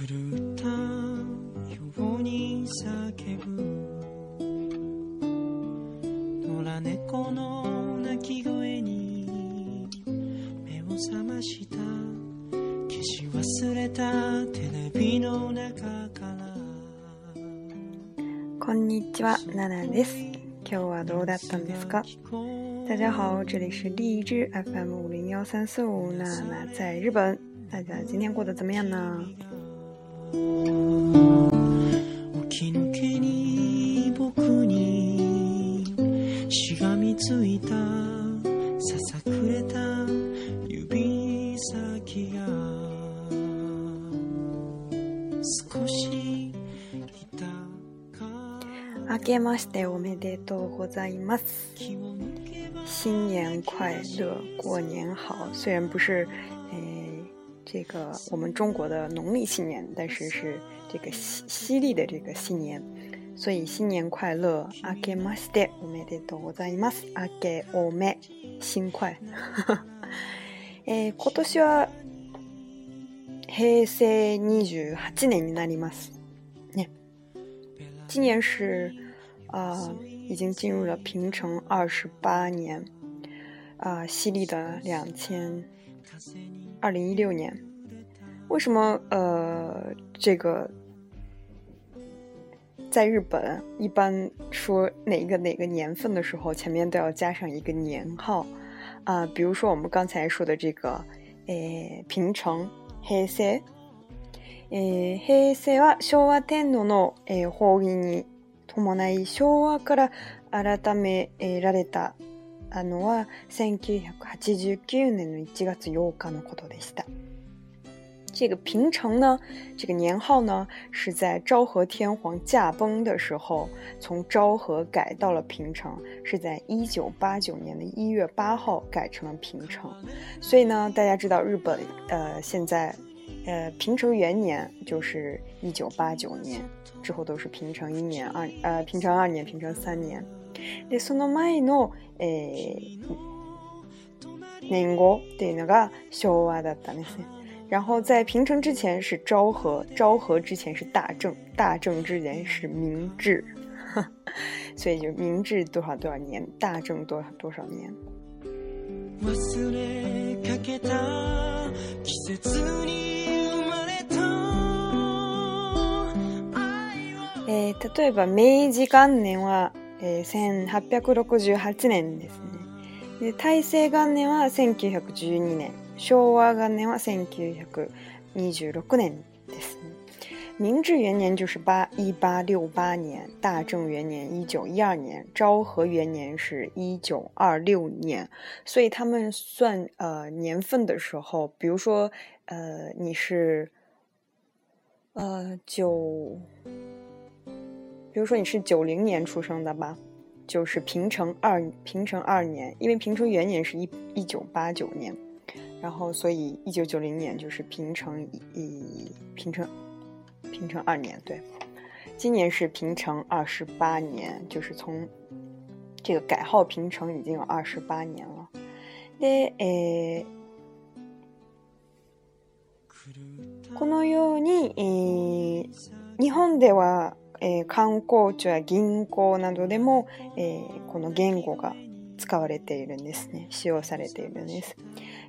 狂ったように叫ぶ野良猫の鳴き声に目を覚ました消し忘れたテレビの中からこんにちは、ナナです。今日はどうだったんですか大家好，这里是荔枝 FM 五零幺三四五娜娜在日本。大家今天过得怎么样呢？起きけに僕にしがみついたささくれた指先が少し明けましておめでとうございます。新年快乐，过年好。虽然不是这个我们中国的农历新年，但是是这个西西历的这个新年，所以新年快乐！阿基马斯特，おめでとうござ阿基おめ新快。诶，今年は平成二十八年，你那里吗？你今年是啊，已经进入了平成二十八年，啊，西历的两千。二零一六年，为什么？呃，这个在日本一般说哪个哪个年份的时候，前面都要加上一个年号啊？比如说我们刚才说的这个，诶，平成、平え诶，平成は昭和天皇の诶方針に伴い昭和から改められた。啊，那是1989年的1月8号的事儿。这个平成呢，这个年号呢，是在昭和天皇驾崩的时候，从昭和改到了平成，是在1989年的一月八号改成了平成。所以呢，大家知道日本，呃，现在，呃，平成元年就是1989年，之后都是平成一年、二呃平成二年、平成三年。でその前の、えー、年号っていうのが昭和だったんですね。然后在平成之前是昭和，昭和之前是大正，大正之前是明治，所以就明治多少多少年，大正多少多少年。え例えば明治元年は1868年ですね。で大正元年は1912年昭和元年は1926年ですね。明治元年就是八一八六八年，大正元年一九一二年，昭和元年是一九二六年，所以他们算呃年份的时候，比如说呃你是呃九。9比如说你是九零年出生的吧，就是平成二平成二年，因为平成元年是一一九八九年，然后所以一九九零年就是平成一平成平成二年。对，今年是平成二十八年，就是从这个改号平成已经有二十八年了。ねえ、このように、え、日本では。えー、観光庁や銀行などでも、えー、この言語が使われているんですね，使用されているんです。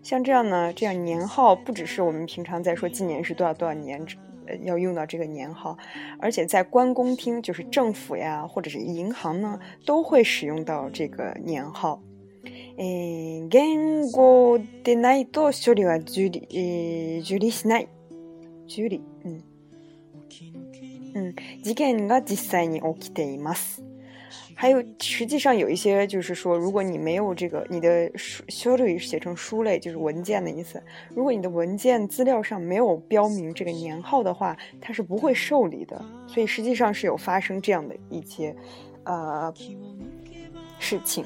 像这样呢，这样年号不只是我们平常在说今年是多少多少年，要用到这个年号，而且在关公厅，就是政府呀，或者是银行呢，都会使用到这个年号。えー、言語でないと処理は受理、えー、受理しない。受理、うん。嗯，一旦我第三年我期待 i m 还有实际上有一些就是说，如果你没有这个，你的书，书类写成书类就是文件的意思，如果你的文件资料上没有标明这个年号的话，它是不会受理的。所以实际上是有发生这样的一些，呃。事情。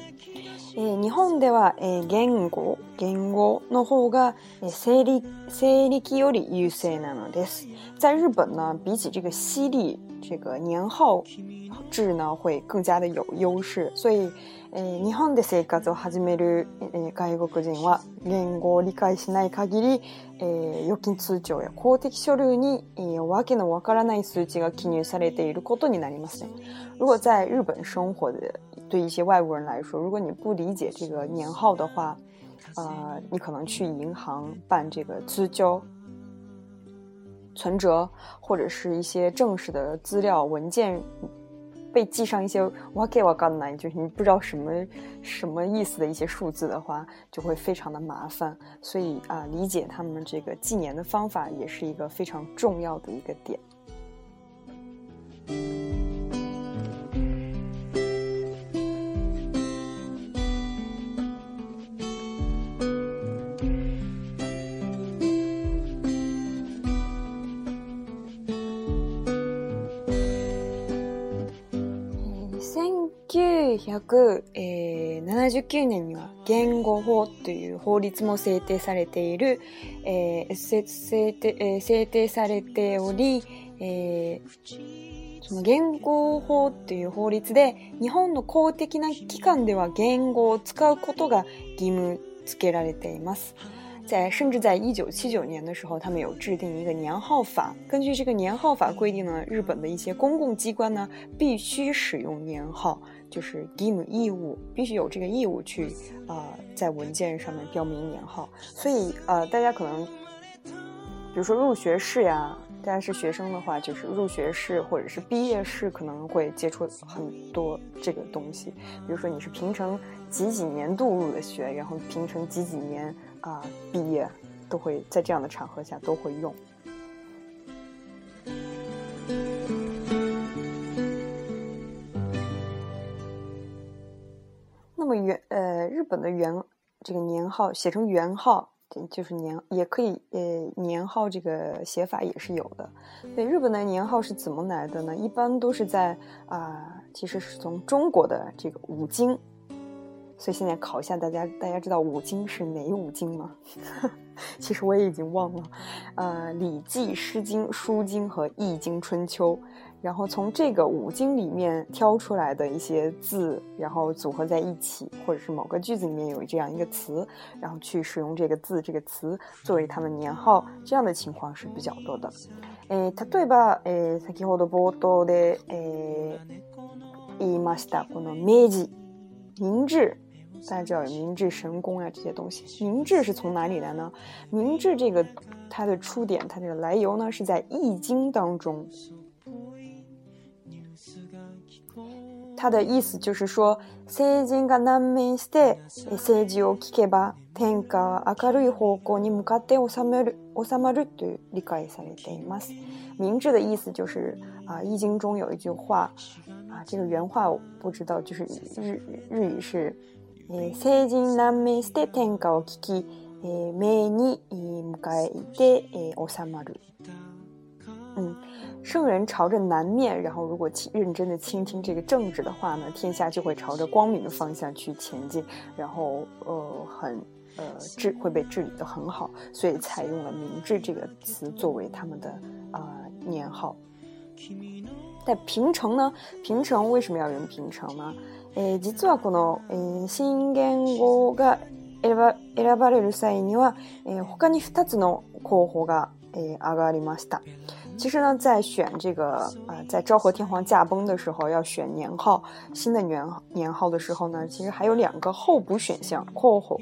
えー、日本では、えー、言語、言語の方が、えー、理、生理暦より優勢なのです。在日本呢、比起这个西利、这个年号制呢、会更加的有優勢。所以、えー、日本で生活を始める、えー、外国人は言語を理解しない限り、えー、預金通帳や公的書類に、えー、わけのわからない数値が記入されていることになりますね。如果在日本生活对一些外国人来说，如果你不理解这个年号的话，呃，你可能去银行办这个支交、存折或者是一些正式的资料文件，被记上一些 w a k e w a 就是你不知道什么什么意思的一些数字的话，就会非常的麻烦。所以啊，理解他们这个纪年的方法也是一个非常重要的一个点。1979年には言語法という法律も制定されている、えー、制定制定されており、えー、その言語法という法律で日本の公的な機関では言語を使うことが義務付けられています。在甚至在一九七九年的时候，他们有制定一个年号法。根据这个年号法规定呢，日本的一些公共机关呢必须使用年号。就是给义务必须有这个义务去啊，在文件上面标明年号，所以呃，大家可能，比如说入学式呀，大家是学生的话，就是入学式或者是毕业式，可能会接触很多这个东西。比如说你是平成几几年度入的学，然后平成几几年啊毕业，都会在这样的场合下都会用。那么元呃，日本的元这个年号写成元号，就是年也可以，呃，年号这个写法也是有的。对，日本的年号是怎么来的呢？一般都是在啊，其实是从中国的这个五经，所以现在考一下大家，大家知道五经是哪五经吗？其实我也已经忘了，呃，《礼记》《诗经》《书经》和《易经》《春秋》。然后从这个五经里面挑出来的一些字，然后组合在一起，或者是某个句子里面有这样一个词，然后去使用这个字这个词作为他们年号，这样的情况是比较多的。诶，他对吧？诶，才吉火的波多的诶，伊马斯达国的明治，大家知道明治神宫啊、这些东西，明治是从哪里来呢？明治这个它的出点，它这个来由呢，是在易经当中。他的意思就是说，成人が難民して政治を聞けば天下は明るい方向に向かって収める収まると理解されています。明智的意思就是啊，《易经》中有一句话啊，这个原话我不知道，就是日日语是“え成人難民して天下を聞き、え目に向かえて収まる”。嗯。圣人朝着南面，然后如果认真的倾听这个政治的话呢，天下就会朝着光明的方向去前进，然后呃很呃治会被治理的很好，所以采用了“明治”这个词作为他们的啊年号。在平城呢，平城为什么要用平城呢？诶，実はこの新元号が選ば選ばれる際には、他に二つの候補が上がりました。其实呢，在选这个，呃，在昭和天皇驾崩的时候，要选年号，新的年年号的时候呢，其实还有两个候补选项，括号，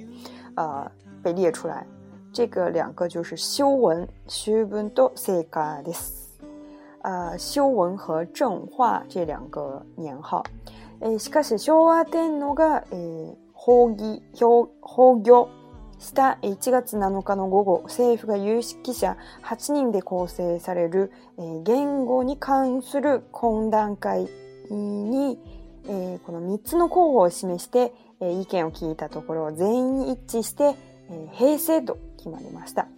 呃，被列出来，这个两个就是修文、修文都塞卡的斯，呃，修文和正化这两个年号。し1月7日の午後、政府が有識者8人で構成される、言語に関する懇談会に、この3つの候補を示して、意見を聞いたところ全員一致して、平成と決まりました。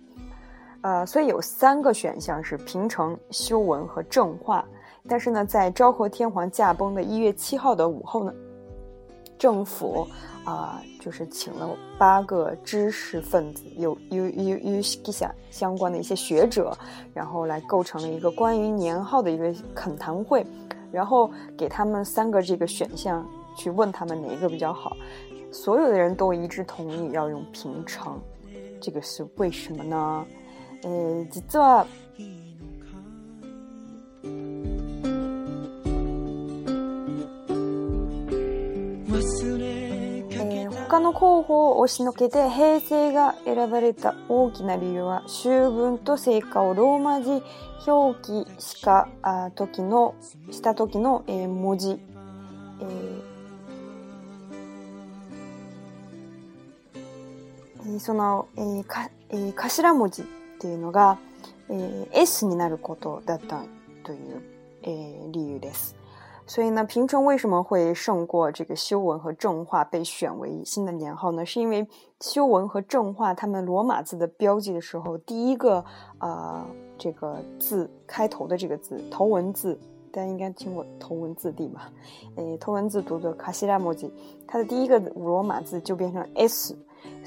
呃，所以有三个选项是平成、修文和正化。但是呢，在昭和天皇驾崩的一月7号的午后呢，政府啊、呃、就是请了八个知识分子，有有有有相相关的一些学者，然后来构成了一个关于年号的一个恳谈会，然后给他们三个这个选项，去问他们哪一个比较好，所有的人都一致同意要用平成，这个是为什么呢？呃，这。他の候補を押しのけて平成が選ばれた大きな理由は秋分と成果をローマ字表記した時のした時の、えー、文字、えー、その、えーかえー、頭文字っていうのが、えー、S になることだったという、えー、理由です。所以呢，平成为什么会胜过这个修文和正化被选为新的年号呢？是因为修文和正化他们罗马字的标记的时候，第一个啊这个字开头的这个字头文字，大家应该听过头文字 D 吧？诶，头文字读作卡西拉莫吉，它的第一个罗马字就变成 S。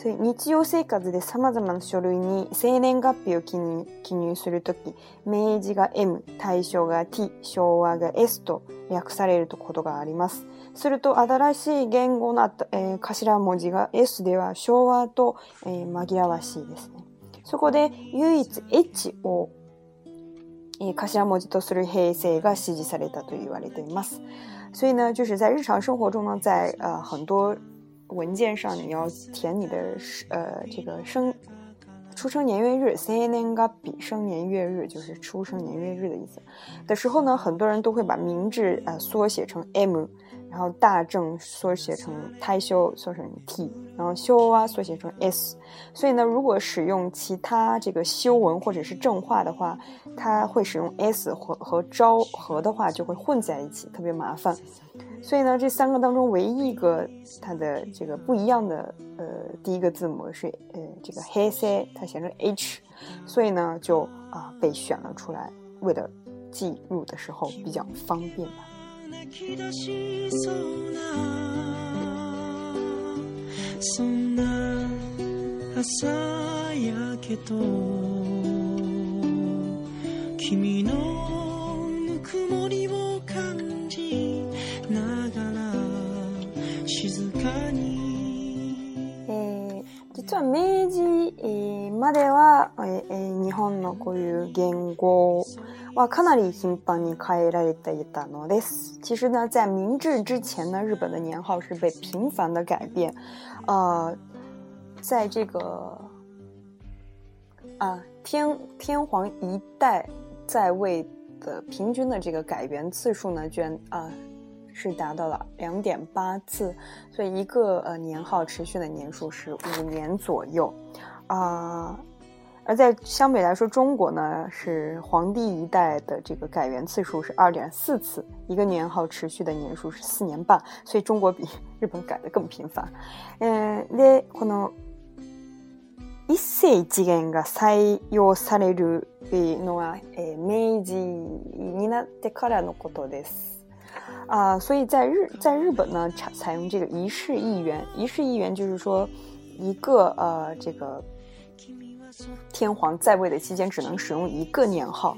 そ日常生活でさまざまな書類に生年月日を記入記入するとき、明治が M、大正が T、昭和が S と訳されることがあります。すると、新しい言語の、えー、頭文字が S では昭和と、えー、紛らわしいですね。そこで唯一 H を、えー、頭文字とする平成が支持されたと言われています。所以呢，就是在日常生活中呢，在呃很多文件上你要填你的呃这个生出生年月日，n a 生年月日就是出生年月日的意思。的时候呢，很多人都会把名字啊缩写成 M，然后大正缩写成太修缩成 T，然后修啊缩写成 S。所以呢，如果使用其他这个修文或者是正话的话，它会使用 S 和和昭和的话就会混在一起，特别麻烦。所以呢，这三个当中唯一一个它的这个不一样的，呃，第一个字母是，呃，这个黑塞，它写成 H，所以呢，就啊被选了出来，为了记录的时候比较方便吧。呃，其实啊，明治までは日本のこういう言語はかなり頻繁に変えられたのです。其实呢，在明治之前呢，日本的年号是被频繁的改变。呃，在这个啊，天天皇一代在位的平均的这个改元次数呢，居然啊。是达到了两点八次，所以一个呃年号持续的年数是五年左右，啊，而在相比来说，中国呢是皇帝一代的这个改元次数是二点四次，一个年号持续的年数是四年半，所以中国比日本改的更频繁。嗯，一世元が採用されるのは明治になってからのことです。啊，所以在日，在日本呢，采采用这个一式一元，一式一元就是说，一个呃，这个天皇在位的期间只能使用一个年号。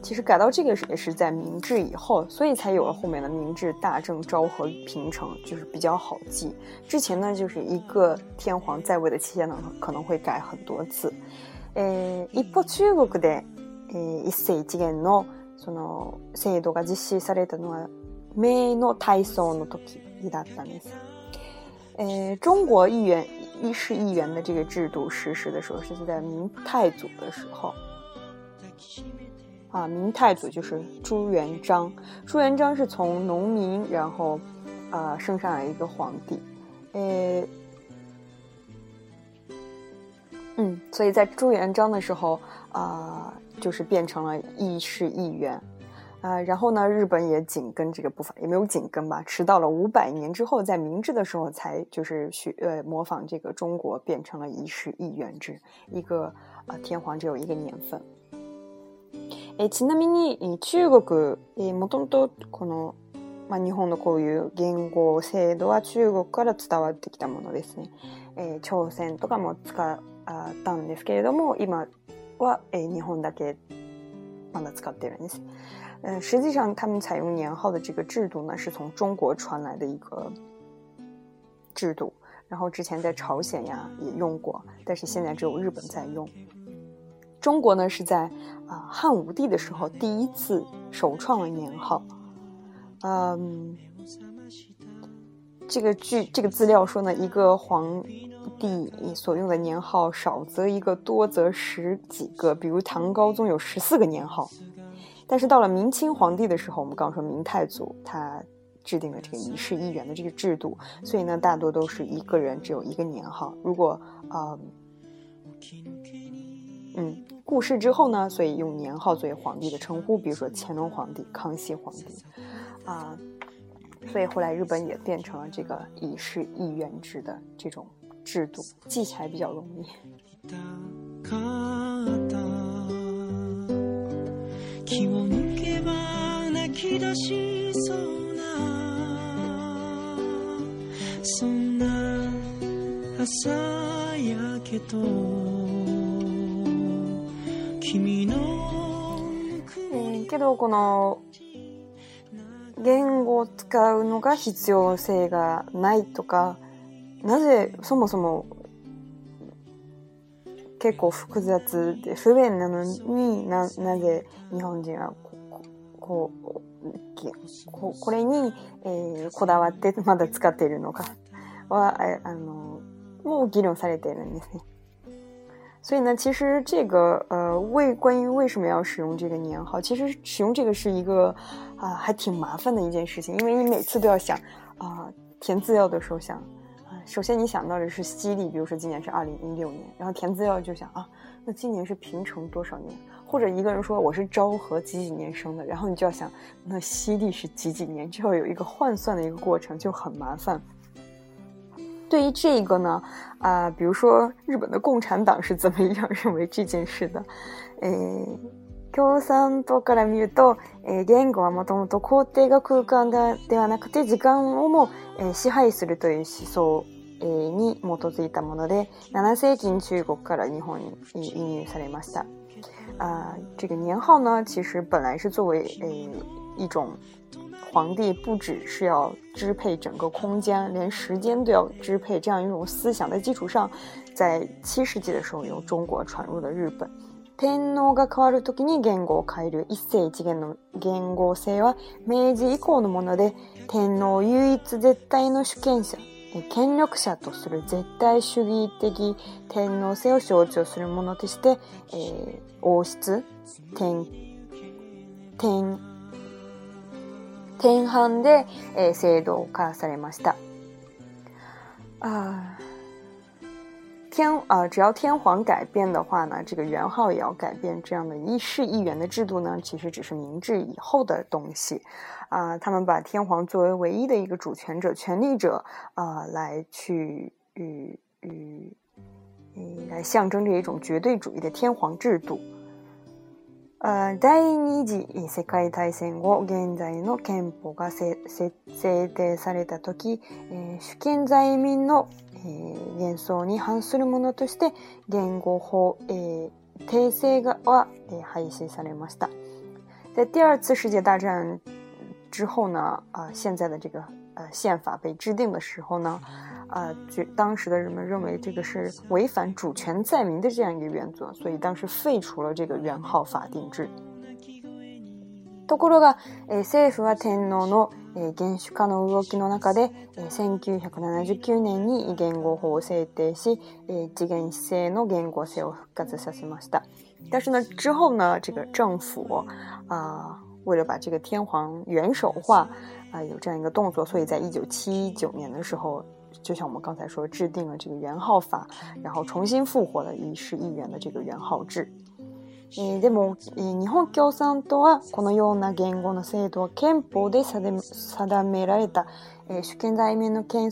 其实改到这个也是在明治以后，所以才有了后面的明治、大正、昭和、平成，就是比较好记。之前呢，就是一个天皇在位的期间呢，可能会改很多次。呃，一方中国で、呃、一式一元のその制度が実施されたのは。没，那太松了，i 起一大单子。呃，中国议员、议事议员的这个制度实施的时候，是在明太祖的时候。啊，明太祖就是朱元璋，朱元璋是从农民，然后啊，升上来一个皇帝。呃，嗯，所以在朱元璋的时候，啊，就是变成了议事议员。啊，然后呢？日本也紧跟这个步伐，也没有紧跟吧，迟到了五百年之后，在明治的时候才就是学呃模仿这个中国，变成了一世一元制，一个啊天皇只有一个年份。えちなみに、中国えもともとこのま日本のこういう言語制度は中国から伝わってきたものですね。え朝鮮とかも使ったんですけれども、今はえ日本だけまだ使っているんです。嗯，实际上他们采用年号的这个制度呢，是从中国传来的一个制度，然后之前在朝鲜呀也用过，但是现在只有日本在用。中国呢是在啊汉武帝的时候第一次首创了年号，嗯，这个据这个资料说呢，一个皇帝所用的年号少则一个多则十几个，比如唐高宗有十四个年号。但是到了明清皇帝的时候，我们刚说明太祖他制定了这个一式一元的这个制度，所以呢，大多都是一个人只有一个年号。如果啊，嗯，故世之后呢，所以用年号作为皇帝的称呼，比如说乾隆皇帝、康熙皇帝啊。所以后来日本也变成了这个一式一元制的这种制度，记起来比较容易。気を抜けば泣き出しそうなそんな朝焼けと君のえけどこの言語を使うのが必要性がないとかなぜそもそも結構複雑で不便なのにななぜ日本人はこうこれに、えー、こだわってまだ使っているのかはあのもう議論されているんですね。所以呢，其实这个呃，为关于为什么要使用这个年号，其实使用这个是一个啊、呃、还挺麻烦的一件事情，因为你每次都要想啊、呃、填资料的时候想。首先，你想到的是西历，比如说今年是二零一六年，然后填资料就想啊，那今年是平成多少年？或者一个人说我是昭和几几年生的，然后你就要想那西历是几几年，就要有一个换算的一个过程，就很麻烦。对于这个呢，啊，比如说日本的共产党是怎么样认为这件事的？诶，教参多グラミュド。诶，言語はもともと高低が空間だではなくて時間をも支配するという思想。に基づいたもので7世紀に中国から日本に輸入されました。啊、呃，这个年号呢，其实本来是作为诶、呃、一种皇帝不只是要支配整个空间，连时间都要支配这样一种思想的基础上，在七世纪的时候由中国传入了日本。天皇が変わる時に言語を変える一世一元の言語性は明治以降のもので、天皇唯一絶対の主権者権力者とする絶対主義的天皇制を象徴するものとして、えー、王室天天天藩で、えー、制度を交わされました。あ天啊，只要天皇改变的话呢，这个元号也要改变。这样的议事议员的制度呢，其实只是明治以后的东西，啊，他们把天皇作为唯一的一个主权者、权力者，啊，来去与与来象征着一种绝对主义的天皇制度。第二次世界大戦後、現在の憲法が制定された時、えー、主権在民の、えー、幻想に反するものとして、言語法、えー、訂正がは、えー、廃止されました。在第二次世界大战之后呢，呃，现在的这个呃宪法被制定的时候呢，啊，就当时的人们认为这个是违反主权在民的这样一个原则，所以当时废除了这个元号法定制。ところが、え政府は天皇の元首化の動きの中で、え1979年に元号法を制定し、え次元性の元号性を復活させました。但是呢，之后呢，这个政府啊，为了把这个天皇元首化啊，有这样一个动作，所以在1979年的时候。就像我们刚才说，制定了这个元号法，然后重新复活了一世一员的这个元号制。日本の日本共参党はこのような言語の制度は憲法で定められた主権在民の原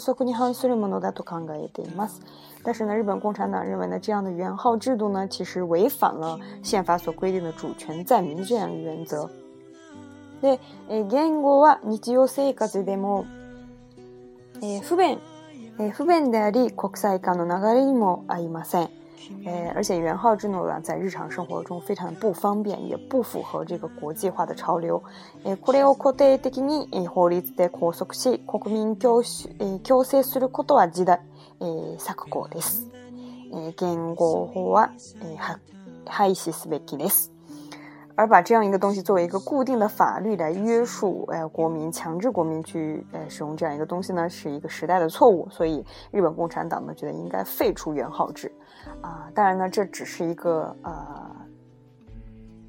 則に反するものだと考えています。但是呢，日本共产党认为呢，这样的元号制度呢，其实违反了宪法所规定的主权在民这样原则。で言語は日常生活でも。えー、不便、えー、不便であり国際化の流れにも合いません。え，而且元号之能は在日常生活中非常不方便，也不符合这个国際化的潮流。え、これを固定的にえ法律で拘束し、国民強え強制することは時代え策行です。え、言語法はえ廃止すべきです。而把这样一个东西作为一个固定的法律来约束，哎，国民强制国民去，哎，使用这样一个东西呢，是一个时代的错误。所以，日本共产党呢，觉得应该废除元号制。啊，当然呢，这只是一个，呃，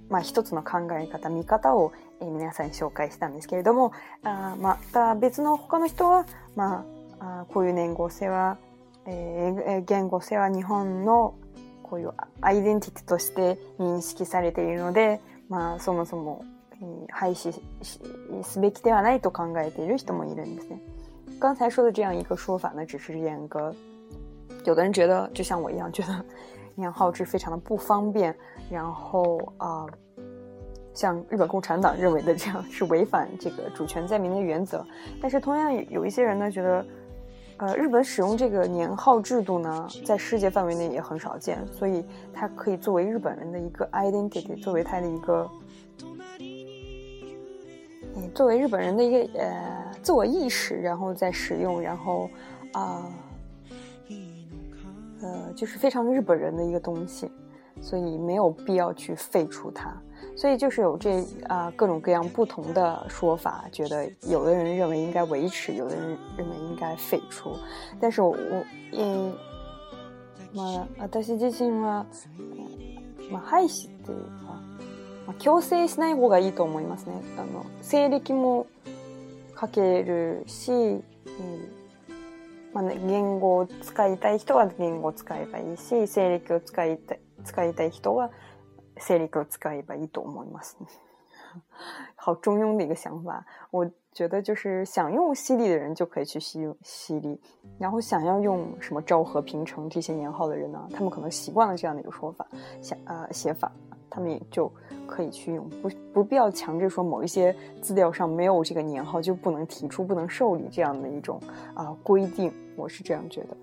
マシトさんの考えから見方を皆さんに紹介したんですけれども、また別の他の人は、まあ、こういう年号性は、言語性は日本のこういうアイデンティティとして認識されているので。まあ、そもそも廃止すべきではないと考えている人もいるんですね。刚才说的这样一个说法呢，只是严格，有的人觉得就像我一样，觉得年号制非常的不方便，然后啊，像日本共产党认为的这样是违反这个主权在民的原则。但是同样有一些人呢，觉得。呃，日本使用这个年号制度呢，在世界范围内也很少见，所以它可以作为日本人的一个 identity，作为他的一个，嗯，作为日本人的一个呃自我意识，然后再使用，然后啊，呃，就是非常日本人的一个东西，所以没有必要去废除它。所以就是有这啊、呃、各种各样不同的说法，觉得有的人认为应该维持，有的人认为应该废除。但是我，えまあ私自身はまあ廃止っていうか、まあ、強制しない方がいいと思いますね。あの性力も書けるし、まあ、ね、言語を使いたい人は言語を使えばいいし、性力を使いたい使いたい人は西历搞自个一把一朵 m 一摸死你，好中庸的一个想法。我觉得就是想用犀利的人就可以去犀犀利，然后想要用什么昭和平成这些年号的人呢？他们可能习惯了这样的一个说法，写呃写法，他们也就可以去用，不不必要强制说某一些资料上没有这个年号就不能提出、不能受理这样的一种啊规定。我是这样觉得。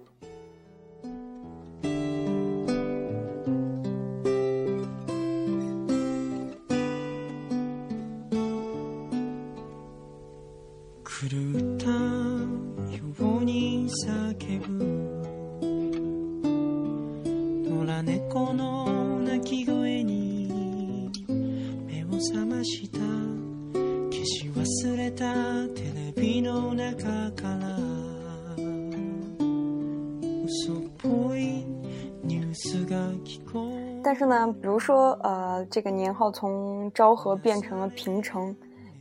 但是呢，比如说，呃，这个年号从昭和变成了平成。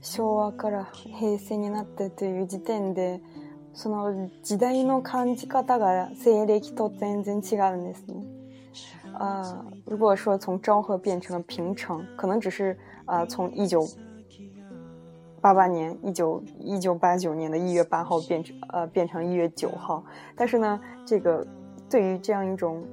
昭和から平成になったという時点で、その時代の感じ方が西暦と全然違うんです。呃，如果说从昭和变成了平成，可能只是呃从一九八八年、一九一九八九年的一月八号变成呃变成一月九号，但是呢，这个对于这样一种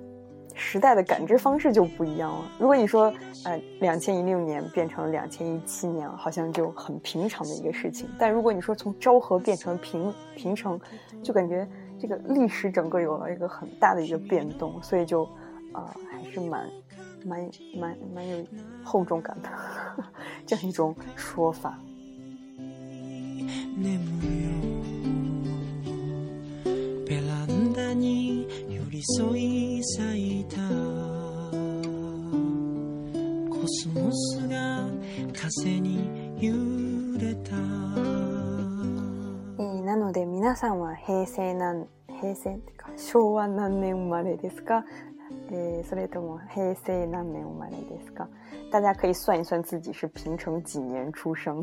时代的感知方式就不一样了。如果你说，呃，两千一六年变成了两千一七年，好像就很平常的一个事情；但如果你说从昭和变成平平成，就感觉这个历史整个有了一个很大的一个变动，所以就，呃，还是蛮，蛮蛮蛮有厚重感的 这样一种说法。り添い咲いたコスモスが風に揺れた、えー、なので皆さんは平成なん平成ってか昭和何年生まれですかえー、それとも平成何年生まれですか？大家可以算一算自己是平成几年出生，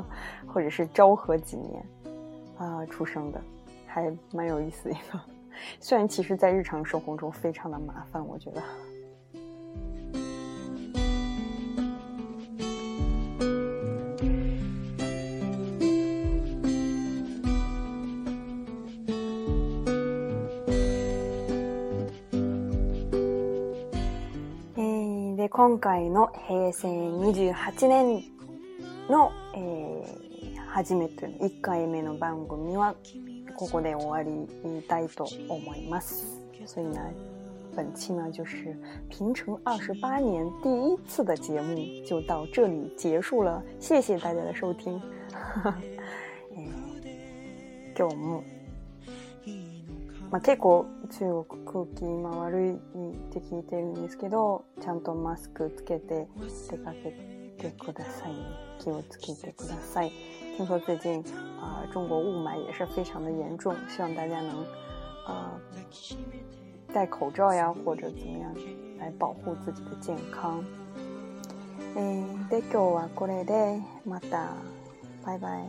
或者是昭和几年啊、呃、出生的，还蛮有意思的。虽然其实，在日常生活中非常的麻烦，我觉得。诶，对，今回の平成二十八年の初めて一回目の番組は。ここで終わりにたいと思います。所以呢，本期呢就是平成二十八年第一次的节目就到这里结束了，谢谢大家的收听。今日も、まあ、結構中国空気今悪いって聞いてるんですけどちゃんとマスクつけて出かけてください気をつけてください。听说最近啊，中国雾霾也是非常的严重，希望大家能，呃，戴口罩呀，或者怎么样来保护自己的健康。诶，今天就过来的，马达，拜拜。